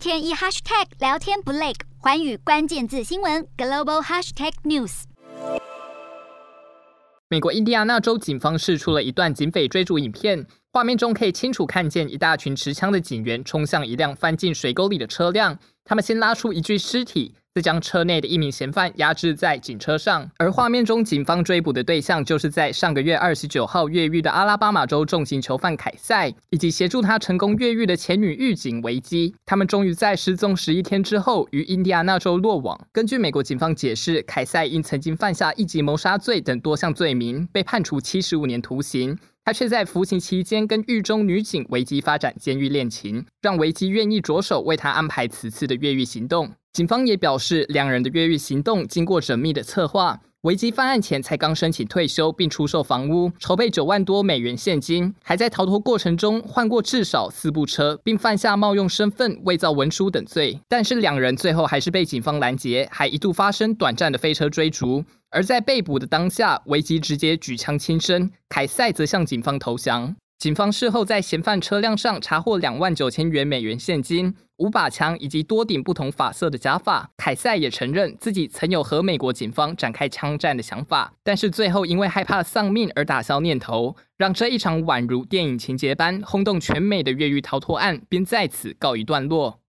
天一 hashtag 聊天不累，环宇关键字新闻 global hashtag news。美国印第安纳州警方释出了一段警匪追逐影片，画面中可以清楚看见一大群持枪的警员冲向一辆翻进水沟里的车辆，他们先拉出一具尸体。再将车内的一名嫌犯压制在警车上，而画面中警方追捕的对象就是在上个月二十九号越狱的阿拉巴马州重刑囚犯凯塞，以及协助他成功越狱的前女狱警维基。他们终于在失踪十一天之后于印第安纳州落网。根据美国警方解释，凯塞因曾经犯下一级谋杀罪等多项罪名，被判处七十五年徒刑。他却在服刑期间跟狱中女警维基发展监狱恋情，让维基愿意着手为他安排此次的越狱行动。警方也表示，两人的越狱行动经过缜密的策划。维基犯案前才刚申请退休，并出售房屋，筹备九万多美元现金，还在逃脱过程中换过至少四部车，并犯下冒用身份、伪造文书等罪。但是两人最后还是被警方拦截，还一度发生短暂的飞车追逐。而在被捕的当下，维基直接举枪轻生，凯塞则向警方投降。警方事后在嫌犯车辆上查获两万九千元美元现金、五把枪以及多顶不同发色的假发。凯塞也承认自己曾有和美国警方展开枪战的想法，但是最后因为害怕丧命而打消念头，让这一场宛如电影情节般轰动全美的越狱逃脱案便在此告一段落。